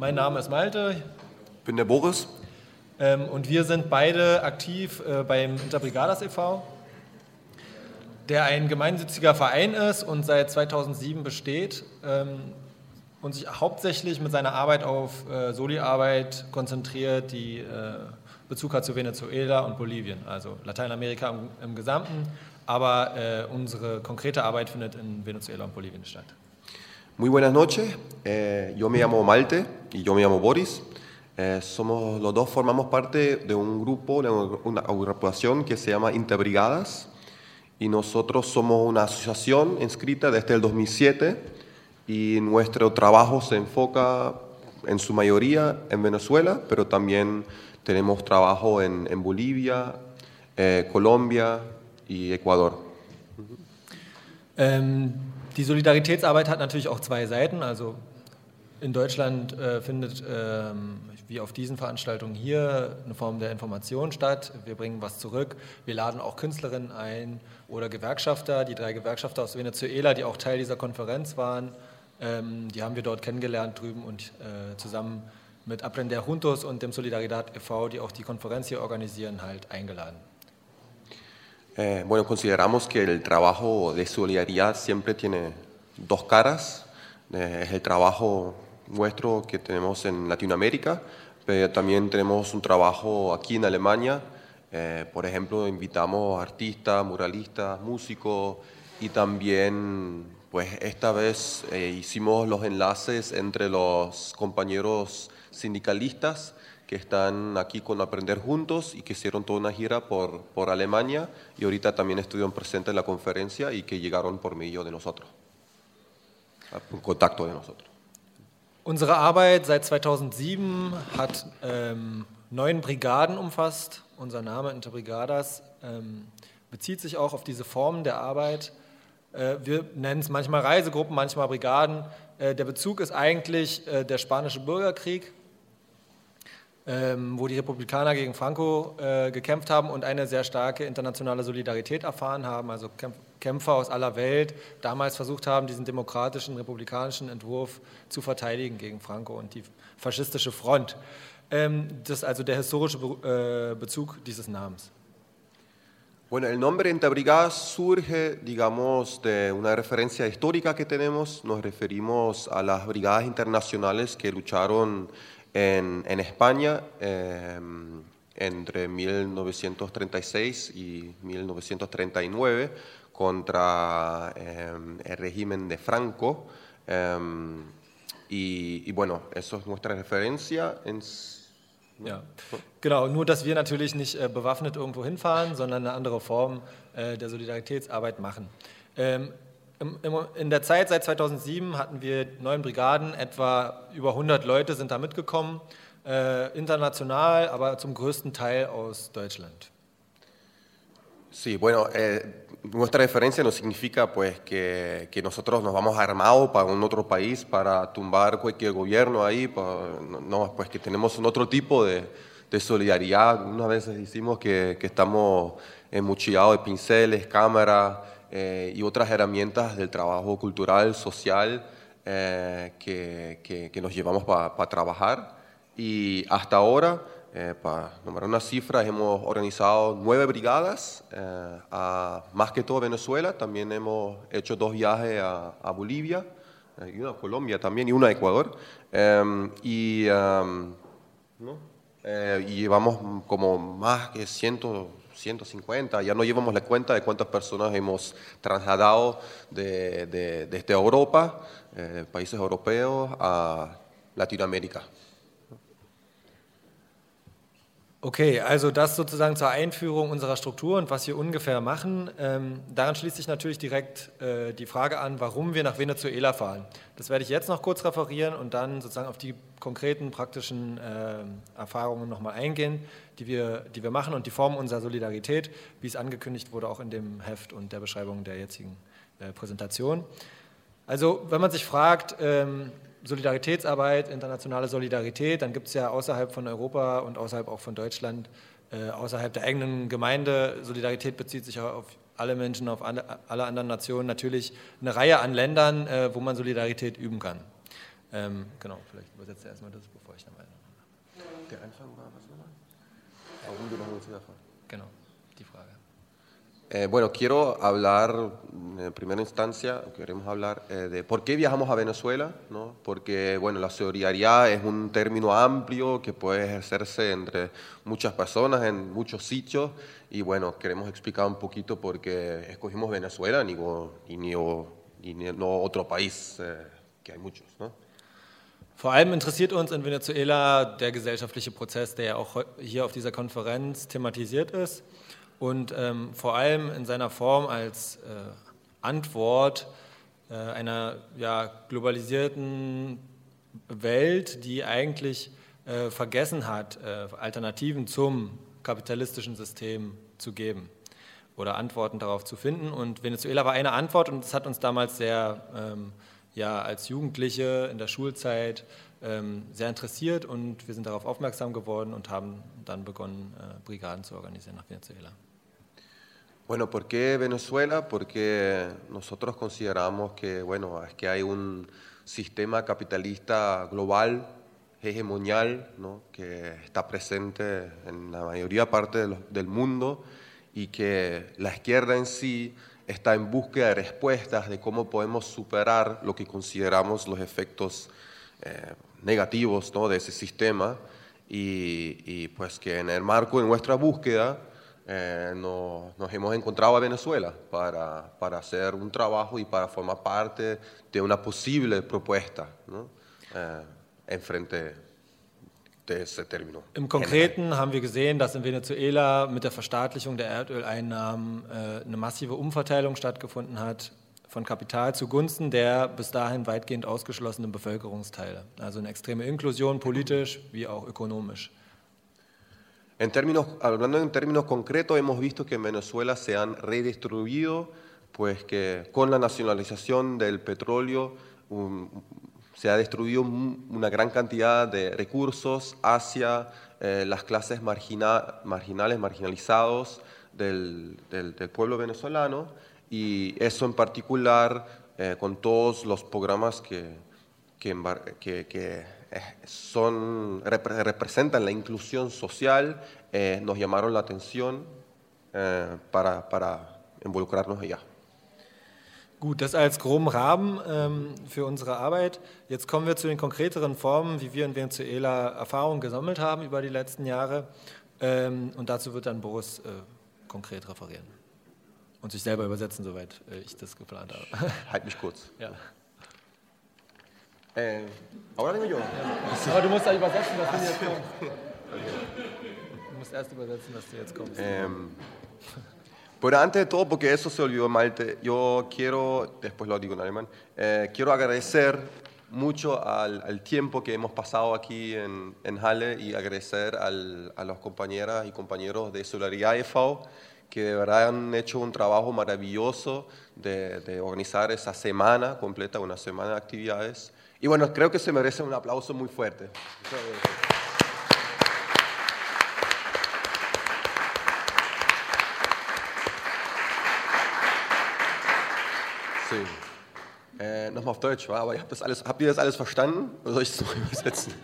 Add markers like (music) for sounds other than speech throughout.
Mein Name ist Malte. Ich bin der Boris. Ähm, und wir sind beide aktiv äh, beim Interbrigadas e.V., der ein gemeinnütziger Verein ist und seit 2007 besteht ähm, und sich hauptsächlich mit seiner Arbeit auf äh, Soli-Arbeit konzentriert, die äh, Bezug hat zu Venezuela und Bolivien, also Lateinamerika im, im Gesamten, aber äh, unsere konkrete Arbeit findet in Venezuela und Bolivien statt. Muy buenas noches, eh, yo me llamo Malte y yo me llamo Boris. Eh, somos los dos formamos parte de un grupo, una, una agrupación que se llama Interbrigadas y nosotros somos una asociación inscrita desde el 2007 y nuestro trabajo se enfoca en su mayoría en Venezuela, pero también tenemos trabajo en, en Bolivia, eh, Colombia y Ecuador. Ähm, die Solidaritätsarbeit hat natürlich auch zwei Seiten. Also in Deutschland äh, findet, ähm, wie auf diesen Veranstaltungen hier, eine Form der Information statt. Wir bringen was zurück. Wir laden auch Künstlerinnen ein oder Gewerkschafter. Die drei Gewerkschafter aus Venezuela, die auch Teil dieser Konferenz waren, ähm, die haben wir dort kennengelernt drüben und äh, zusammen mit Aprender Juntos und dem Solidaridad e.V., die auch die Konferenz hier organisieren, halt eingeladen. Eh, bueno, consideramos que el trabajo de solidaridad siempre tiene dos caras. Eh, es el trabajo nuestro que tenemos en Latinoamérica, pero también tenemos un trabajo aquí en Alemania. Eh, por ejemplo, invitamos artistas, muralistas, músicos y también, pues esta vez hicimos los enlaces entre los compañeros sindicalistas que están aquí con Aprender Juntos y que hicieron toda una gira por, por Alemania y ahorita también estuvieron presentes en la conferencia y que llegaron por medio de nosotros, por contacto de nosotros. Unsere Arbeit seit 2007 hat ähm, neun Brigaden umfasst. Unser Name Interbrigadas ähm, bezieht sich auch auf diese Formen der Arbeit. Äh, wir nennen es manchmal Reisegruppen, manchmal Brigaden. Äh, der Bezug ist eigentlich äh, der spanische Bürgerkrieg ähm, wo die Republikaner gegen Franco äh, gekämpft haben und eine sehr starke internationale Solidarität erfahren haben, also Kämpfer aus aller Welt damals versucht haben, diesen demokratischen, republikanischen Entwurf zu verteidigen gegen Franco und die faschistische Front. Ähm, das ist also der historische Be äh, Bezug dieses Namens. Bueno, el nombre Interbrigadas surge, digamos, de una referencia histórica que tenemos. Nos referimos a las brigadas internacionales que lucharon en, en España eh, entre 1936 y 1939 contra eh, el régimen de Franco. Eh, y, y, bueno, eso es nuestra referencia. En, ja, genau. Nur, dass wir natürlich nicht äh, bewaffnet irgendwo hinfahren, sondern eine andere Form äh, der Solidaritätsarbeit machen. Ähm, in der Zeit seit 2007 hatten wir neun Brigaden, etwa über 100 Leute sind da mitgekommen, äh, international, aber zum größten Teil aus Deutschland. Sí, bueno, eh, nuestra referencia no significa pues que, que, nosotros nos vamos armados para un otro país para tumbar cualquier gobierno ahí, para, no, pues que tenemos un otro tipo de, de solidaridad. Unas veces decimos que, que estamos enmuchillados de pinceles, cámaras, eh, y otras herramientas del trabajo cultural, social, eh, que, que, que, nos llevamos para pa trabajar. Y hasta ahora, eh, para nombrar unas cifras, hemos organizado nueve brigadas, eh, a, más que todo Venezuela, también hemos hecho dos viajes a, a Bolivia, eh, y una a Colombia también, y una a Ecuador. Em, y, um, ¿no? Eh, y llevamos como más que cientos 150, ya no llevamos la cuenta de cuántas personas hemos trasladado de, de, desde Europa, eh, países europeos, a Latinoamérica. Okay, also das sozusagen zur Einführung unserer Struktur und was wir ungefähr machen. Ähm, daran schließt sich natürlich direkt äh, die Frage an, warum wir nach Venezuela fahren. Das werde ich jetzt noch kurz referieren und dann sozusagen auf die konkreten praktischen äh, Erfahrungen nochmal eingehen, die wir, die wir machen und die Formen unserer Solidarität, wie es angekündigt wurde, auch in dem Heft und der Beschreibung der jetzigen äh, Präsentation. Also wenn man sich fragt, ähm, Solidaritätsarbeit, internationale Solidarität, dann gibt es ja außerhalb von Europa und außerhalb auch von Deutschland, äh, außerhalb der eigenen Gemeinde, Solidarität bezieht sich auf alle Menschen, auf alle, alle anderen Nationen, natürlich eine Reihe an Ländern, äh, wo man Solidarität üben kann. Ähm, genau, vielleicht übersetzt er erstmal das, bevor ich dann weiter. Der Anfang war was nochmal? Warum du noch nicht davon? Eh, bueno, quiero hablar en primera instancia, queremos hablar eh, de por qué viajamos a Venezuela, ¿no? porque bueno, la solidaridad es un término amplio que puede ejercerse entre muchas personas en muchos sitios y bueno, queremos explicar un poquito por qué escogimos Venezuela ni, y ni, y ni- no otro país, eh, que hay muchos. ¿no? Vor allem interessiert uns in Venezuela der gesellschaftliche Prozess, der ja auch hier auf dieser Konferenz thematisiert ist und ähm, vor allem in seiner Form als äh, Antwort äh, einer ja, globalisierten Welt, die eigentlich äh, vergessen hat, äh, Alternativen zum kapitalistischen System zu geben oder Antworten darauf zu finden. Und Venezuela war eine Antwort und das hat uns damals sehr, ähm, ja, als Jugendliche in der Schulzeit ähm, sehr interessiert und wir sind darauf aufmerksam geworden und haben dann begonnen, äh, Brigaden zu organisieren nach Venezuela. Bueno, ¿por qué Venezuela? Porque nosotros consideramos que, bueno, es que hay un sistema capitalista global, hegemonial, ¿no? que está presente en la mayoría parte de los- del mundo y que la izquierda en sí está en búsqueda de respuestas de cómo podemos superar lo que consideramos los efectos eh, negativos ¿no? de ese sistema y, y pues que en el marco de nuestra búsqueda eh, no- nos hemos encontrado a Venezuela para, para hacer un trabajo y para formar parte de una posible propuesta ¿no? Eh, en frente. Im Konkreten haben wir gesehen, dass in Venezuela mit der Verstaatlichung der Erdöleinnahmen äh, eine massive Umverteilung stattgefunden hat von Kapital zugunsten der bis dahin weitgehend ausgeschlossenen Bevölkerungsteile. Also eine extreme Inklusion politisch wie auch ökonomisch. En términos, hablando en términos concretos, hemos visto que en Venezuela se han redistribuido, pues que con la nacionalización del petróleo se ha destruido un- una gran cantidad de recursos hacia eh, las clases margina- marginales, marginalizados del, del- del pueblo venezolano, y eso en particular eh, con todos los programas que, que, que- que, son, repre- representan la inclusión social, eh, nos llamaron la atención eh, para, para involucrarnos allá. Gut, das als groben Rahmen ähm, für unsere Arbeit. Jetzt kommen wir zu den konkreteren Formen, wie wir in Venezuela Erfahrungen gesammelt haben über die letzten Jahre. Ähm, und dazu wird dann Boris äh, konkret referieren und sich selber übersetzen, soweit äh, ich das geplant habe. Halt mich kurz. ja. Eh, ahora digo yo. Aber du musst ja übersetzen, dass du jetzt kommst. Du musst erst übersetzen, dass du jetzt kommst. Em, pero antes de todo, porque eso se olvidó Malte, yo quiero, después lo digo en alemán, eh, quiero agradecer mucho al, al tiempo que hemos pasado aquí en, en Halle y agradecer al- a las compañeras y compañeros de Solidaridad e.V., que de verdad han hecho un trabajo maravilloso de, de organizar esa semana completa, una semana de actividades. Y bueno, creo que se merece un aplauso muy fuerte. Sí. Äh, Nochmal auf Deutsch, aber habt, das alles, habt ihr das alles verstanden? Oder soll ich es noch übersetzen?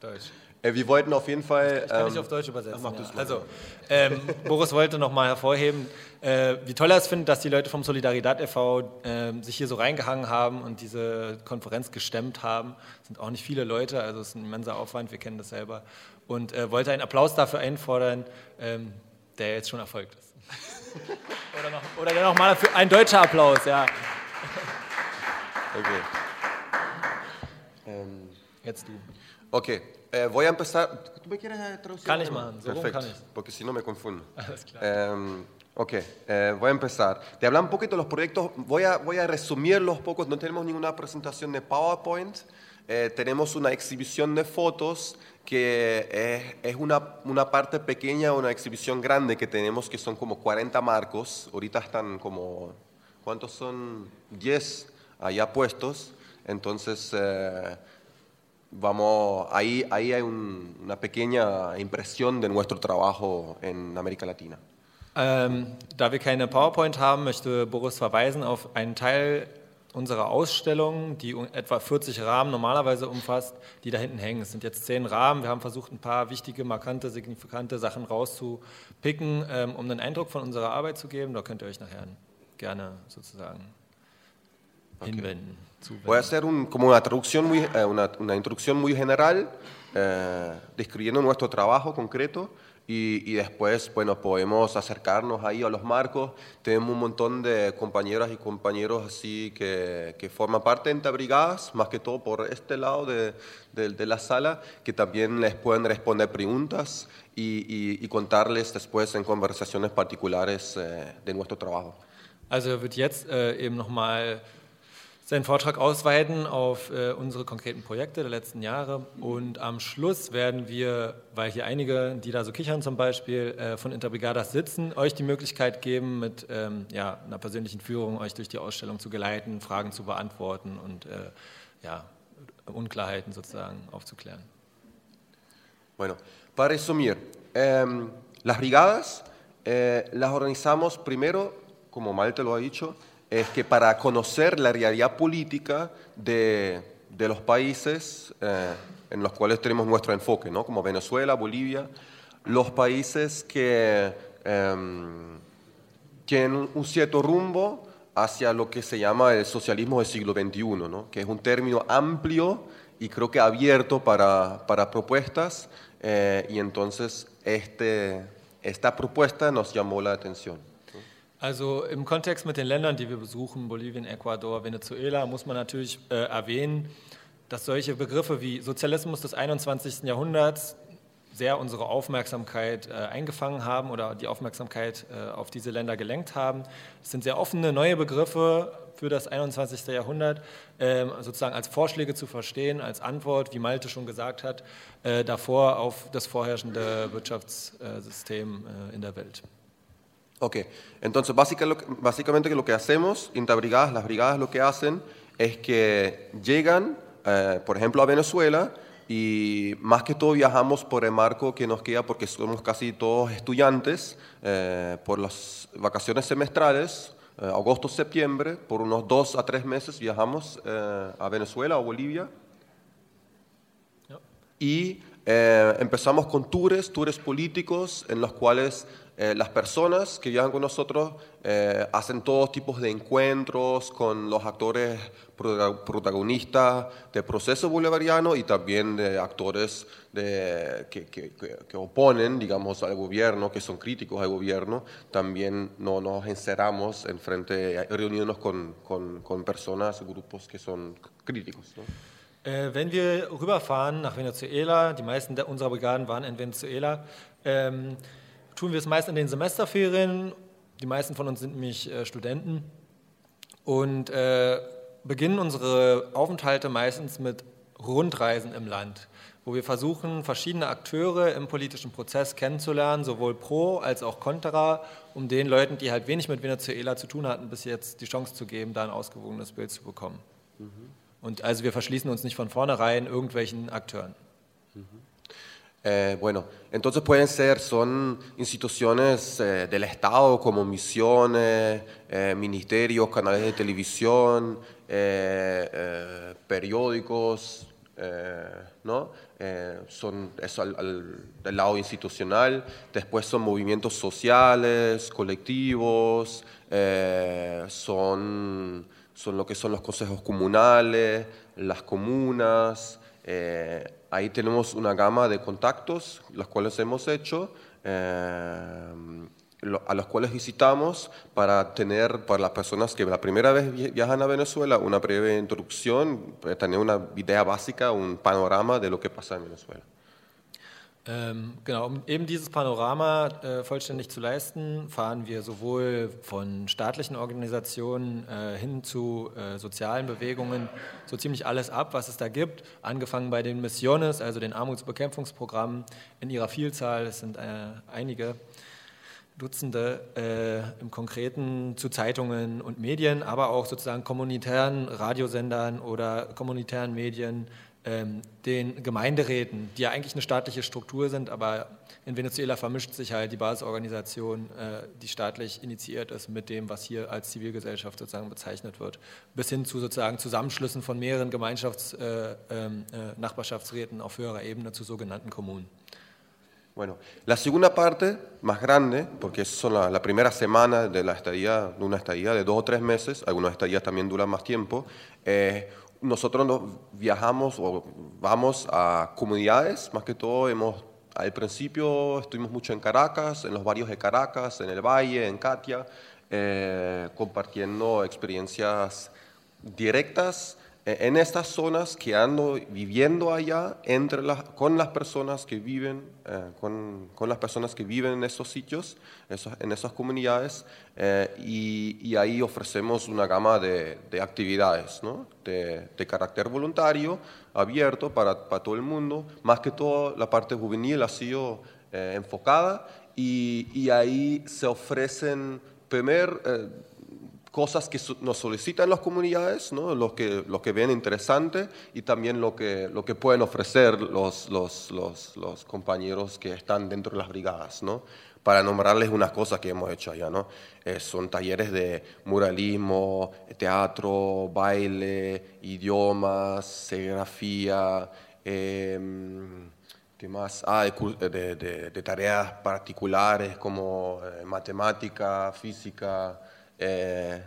Deutsch. Äh, wir wollten auf jeden Fall. Ich kann nicht ähm, auf Deutsch übersetzen. mach Ja. Also, ähm, Boris wollte noch mal hervorheben, äh, wie toll er es findet, dass die Leute vom Solidaridad e.V. ähm, sich hier so reingehangen haben und diese Konferenz gestemmt haben. Es sind auch nicht viele Leute, also es ist ein immenser Aufwand, wir kennen das selber. Und äh, wollte einen Applaus dafür einfordern, ähm, der jetzt schon erfolgt ist. (laughs) oder, noch, oder dann nochmal ein deutscher Applaus, ja. Okay. Jetzt du. ok, eh, voy a empezar. ¿Tú me quieres traducir? Rum Perfecto, porque si no me confundo. (laughs) Klar. Eh, ok, eh, voy a empezar. Te hablan un poquito de los proyectos, voy a, voy a resumirlos pocos, no tenemos ninguna presentación de PowerPoint, eh, tenemos una exhibición de fotos que es, es una, una parte pequeña, una exhibición grande que tenemos que son como 40 marcos, ahorita están como, ¿cuántos son? 10 allá puestos, entonces... eh, Vamos, ahí, ahí hay un- una pequeña impresión de nuestro trabajo en América Latina. Ähm, da wir keine PowerPoint haben, möchte Boris verweisen auf einen Teil unserer Ausstellung, die etwa 40 Rahmen normalerweise umfasst, die da hinten hängen. Es sind jetzt zehn Rahmen. Wir haben versucht, ein paar wichtige, markante, signifikante Sachen rauszupicken, ähm, um einen Eindruck von unserer Arbeit zu geben. Da könnt ihr euch nachher gerne sozusagen okay. hinwenden. Voy a hacer un, como una traducción muy, eh, una, una, introducción muy general, eh, describiendo nuestro trabajo concreto. Y, y, después, bueno, podemos acercarnos ahí a los marcos. Tenemos un montón de compañeras y compañeros así que, que forman parte de Entabrigadas, más que todo por este lado de, de, de la sala, que también les pueden responder preguntas y, y, y contarles después en conversaciones particulares eh, de nuestro trabajo. Also wird jetzt äh, eben nochmal seinen Vortrag ausweiten auf äh, unsere konkreten Projekte der letzten Jahre. Und am Schluss werden wir, weil hier einige, die da so kichern zum Beispiel, äh, von Interbrigadas sitzen, euch die Möglichkeit geben, mit ähm, ja, einer persönlichen Führung euch durch die Ausstellung zu geleiten, Fragen zu beantworten und äh, ja, Unklarheiten sozusagen aufzuklären. Bueno, para resumir, eh, las brigadas eh, las organizamos primero, como Malte lo ha dicho, es que para conocer la realidad política de, de los países eh, en los cuales tenemos nuestro enfoque, ¿no? como Venezuela, Bolivia, los países que eh, tienen un cierto rumbo hacia lo que se llama el socialismo del siglo XXI, ¿no? que es un término amplio y creo que abierto para, para propuestas, eh, y entonces este, esta propuesta nos llamó la atención. Also im Kontext mit den Ländern, die wir besuchen, Bolivien, Ecuador, Venezuela, muss man natürlich äh, erwähnen, dass solche Begriffe wie Sozialismus des 21. Jahrhunderts sehr unsere Aufmerksamkeit äh, eingefangen haben oder die Aufmerksamkeit äh, auf diese Länder gelenkt haben. Es sind sehr offene neue Begriffe für das 21. Jahrhundert, äh, sozusagen als Vorschläge zu verstehen, als Antwort, wie Malte schon gesagt hat, äh, davor auf das vorherrschende Wirtschaftssystem äh, in der Welt. Ok, entonces básicamente lo que hacemos, Interbrigadas, las brigadas lo que hacen es que llegan, eh, por ejemplo, a Venezuela y más que todo viajamos por el marco que nos queda porque somos casi todos estudiantes eh, por las vacaciones semestrales, eh, agosto, septiembre, por unos dos a tres meses viajamos a Venezuela o Bolivia. Y empezamos con tours, tours políticos en los cuales eh, las personas que viajan con nosotros eh, hacen todos tipos de encuentros con los actores protagonistas del proceso bolivariano y también de actores de, que, que, que, oponen, digamos, al gobierno, que son críticos al gobierno. También no nos encerramos en frente, reunirnos con, con, con personas, grupos que son críticos. ¿no? Äh, wenn wir rüberfahren nach Venezuela, die meisten unserer Brigaden waren in Venezuela, ähm, tun wir es meist in den Semesterferien. Die meisten von uns sind nämlich äh, Studenten und äh, beginnen unsere Aufenthalte meistens mit Rundreisen im Land, wo wir versuchen, verschiedene Akteure im politischen Prozess kennenzulernen, sowohl pro als auch contra, um den Leuten, die halt wenig mit Venezuela zu tun hatten, bis jetzt die Chance zu geben, da ein ausgewogenes Bild zu bekommen. Mhm. Und also wir verschließen uns nicht von vornherein irgendwelchen Akteuren. Mhm. Eh, bueno, entonces pueden ser, son instituciones eh, del Estado como misiones, eh, ministerios, canales de televisión, periódicos, ¿no? son eso al, del lado institucional. Después son movimientos sociales, colectivos, son, son lo que son los consejos comunales, las comunas. Ahí tenemos una gama de contactos, los cuales hemos hecho, eh, a los cuales visitamos para tener, para las personas que la primera vez viajan a Venezuela, una breve introducción, tener una idea básica, un panorama de lo que pasa en Venezuela. Ähm, genau, um eben dieses Panorama äh, vollständig zu leisten, fahren wir sowohl von staatlichen Organisationen äh, hin zu äh, sozialen Bewegungen so ziemlich alles ab, was es da gibt, angefangen bei den Missiones, also den Armutsbekämpfungsprogrammen in ihrer Vielzahl, es sind äh, einige Dutzende äh, im Konkreten zu Zeitungen und Medien, aber auch sozusagen kommunitären Radiosendern oder kommunitären Medien, den Gemeinderäten, die ja eigentlich eine staatliche Struktur sind, aber in Venezuela vermischt sich halt die Basisorganisation, äh, die staatlich initiiert ist, mit dem, was hier als Zivilgesellschaft sozusagen bezeichnet wird, bis hin zu sozusagen Zusammenschlüssen von mehreren Gemeinschafts-, äh, ähm, äh, Nachbarschaftsräten auf höherer Ebene zu sogenannten Kommunen. Bueno, la segunda parte, más grande, porque son la, la, primera semana de la estadía, de una estadía de dos o tres meses, algunas estadías también duran más tiempo, eh, nosotros nos viajamos o vamos a comunidades, más que todo hemos, al principio estuvimos mucho en Caracas, en los barrios de Caracas, en el Valle, en Katia, eh, compartiendo experiencias directas en estas zonas que ando viviendo allá entre las, con las personas que viven eh, con, con, las personas que viven en esos sitios esos, en esas comunidades eh, y, y, ahí ofrecemos una gama de, de actividades ¿no? de, de, carácter voluntario abierto para, para, todo el mundo más que todo la parte juvenil ha sido eh, enfocada y, y, ahí se ofrecen primer cosas que nos solicitan las comunidades, ¿no? lo, que, lo que ven interesante y también lo que, lo que pueden ofrecer los, los, los, los compañeros que están dentro de las brigadas. ¿no? Para nombrarles unas cosas que hemos hecho allá, ¿no? Eh, son talleres de muralismo, teatro, baile, idiomas, serigrafía, eh, ¿qué más? Ah, de, de, de, tareas particulares como eh, matemática, física, eh,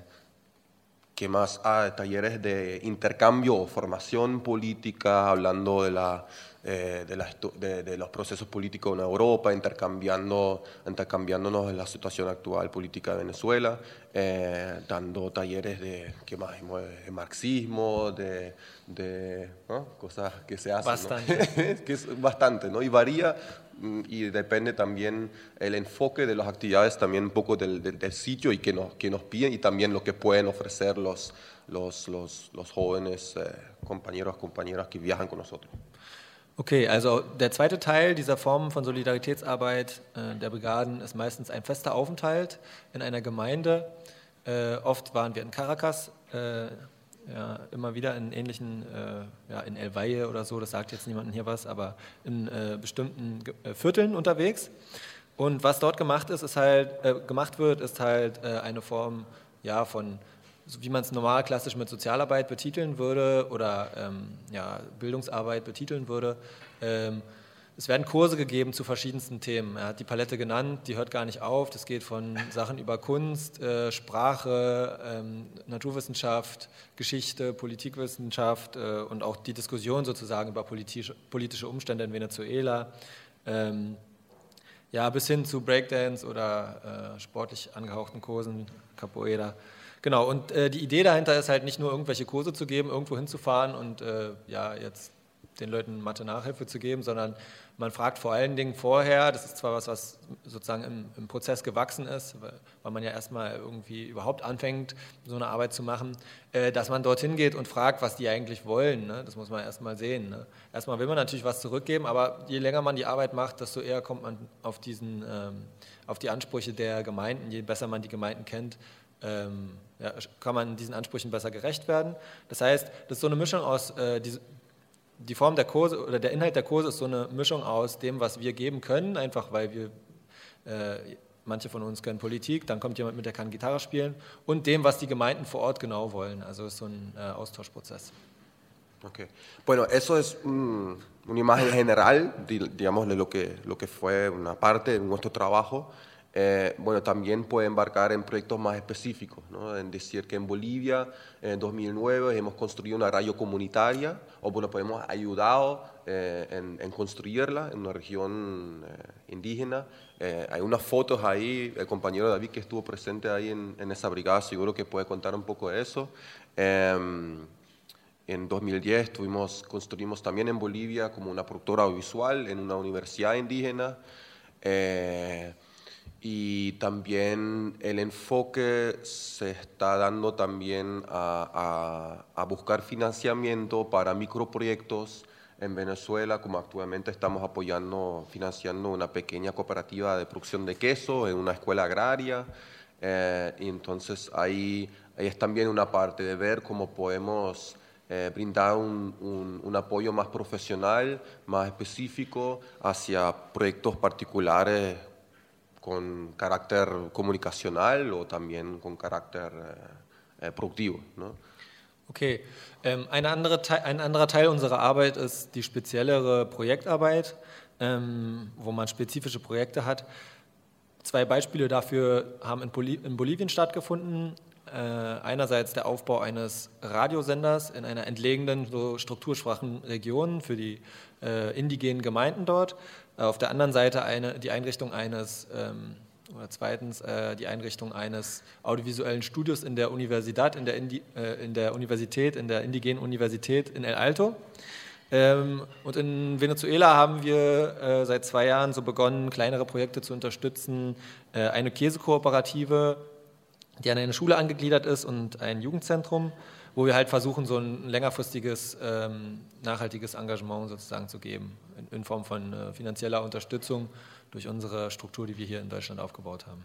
¿Qué más? Ah, talleres de intercambio o formación política, hablando de, la, eh, de, de, los procesos políticos en Europa, intercambiando, intercambiándonos en la situación actual política de Venezuela, eh, dando talleres de, ¿qué más? de marxismo, de, cosas que se hacen. Bastante. (laughs) que es bastante, ¿no? Y varía y depende también el enfoque de las actividades, también un poco del, del, del, sitio y que nos, que nos piden y también lo que pueden ofrecer los, los, los, los jóvenes eh, compañeros, compañeras que viajan con nosotros. Okay, also der zweite Teil dieser Form von Solidaritätsarbeit äh, der Brigaden ist meistens ein fester Aufenthalt in einer Gemeinde. Äh, oft waren wir in Caracas, äh, ja, immer wieder in ähnlichen, äh, ja, in El Valle oder so, das sagt jetzt niemandem hier was, aber in äh, bestimmten äh, Vierteln unterwegs. Und was dort gemacht ist, ist halt, äh, gemacht wird, ist halt äh, eine Form ja, von, wie man es normal klassisch mit Sozialarbeit betiteln würde oder ähm, ja, Bildungsarbeit betiteln würde. Ähm, es werden Kurse gegeben zu verschiedensten Themen. Er hat die Palette genannt, die hört gar nicht auf. Das geht von Sachen über Kunst, äh, Sprache, ähm, Naturwissenschaft, Geschichte, Politikwissenschaft äh, und auch die Diskussion sozusagen über politische, Umstände in Venezuela. Ähm, ja, bis hin zu Breakdance oder äh, sportlich angehauchten Kursen, Capoeira. Genau, und die Idee dahinter ist halt nicht nur irgendwelche Kurse zu geben, irgendwo hinzufahren und ja, jetzt den Leuten Mathe-Nachhilfe zu geben, sondern man fragt vor allen Dingen vorher, das ist zwar was, was sozusagen im, im Prozess gewachsen ist, weil, weil, man ja erstmal irgendwie überhaupt anfängt, so eine Arbeit zu machen, äh, dass man dorthin geht und fragt, was die eigentlich wollen. Ne? Das muss man erstmal sehen. Ne? Erstmal will man natürlich was zurückgeben, aber je länger man die Arbeit macht, desto eher kommt man auf, diesen, ähm, auf die Ansprüche der Gemeinden. Je besser man die Gemeinden kennt, ähm, ja, kann man diesen Ansprüchen besser gerecht werden. Das heißt, das ist so eine Mischung aus äh, diese, die Form der Kurse oder der Inhalt der Kurse ist so eine Mischung aus dem, was wir geben können, einfach weil wir, äh, manche von uns können Politik, dann kommt jemand mit, der kann Gitarre spielen, und dem, was die Gemeinden vor Ort genau wollen. Also ist so ein äh, Austauschprozess. Okay. Bueno, eso es un, una imagen general, digamos, de lo que, lo que fue una parte de nuestro trabajo. Eh, bueno, también puede embarcar en proyectos más específicos, ¿no? en decir que en Bolivia en 2009 hemos construido una radio comunitaria, o bueno, pues hemos ayudado eh, en, construirla en una región eh, indígena. Hay unas fotos ahí, el compañero David que estuvo presente ahí en, esa brigada seguro que puede contar un poco de eso. Em, en 2010 tuvimos, construimos también en Bolivia como una productora audiovisual en una universidad indígena. Y también el enfoque se está dando también a, a, a, buscar financiamiento para microproyectos en Venezuela, como actualmente estamos apoyando, financiando una pequeña cooperativa de producción de queso en una escuela agraria. Eh, y entonces ahí, ahí, es también una parte de ver cómo podemos eh, brindar un, un- un apoyo más profesional, más específico hacia proyectos particulares con carácter comunicacional o también con carácter eh, eh, productivo. ¿no? Okay, ähm, eine andere ein anderer Teil unserer Arbeit ist die speziellere Projektarbeit, ähm, wo man spezifische Projekte hat. Zwei Beispiele dafür haben in, Boli in Bolivien stattgefunden. Äh, einerseits der Aufbau eines Radiosenders in einer entlegenen, so strukturschwachen Region für die äh, indigenen Gemeinden dort. Äh, auf der anderen Seite eine, die Einrichtung eines ähm, oder zweitens äh, die Einrichtung eines audiovisuellen Studios in der Universität, in der, Indi äh, in der Universität, in der indigenen Universität in El Alto. Ähm, und in Venezuela haben wir äh, seit zwei Jahren so begonnen, kleinere Projekte zu unterstützen. Äh, eine Käsekooperative, die an eine Schule angegliedert ist und ein Jugendzentrum, wo wir halt versuchen, so ein längerfristiges, ähm, nachhaltiges Engagement sozusagen zu geben, in, Form von äh, finanzieller Unterstützung durch unsere Struktur, die wir hier in Deutschland aufgebaut haben.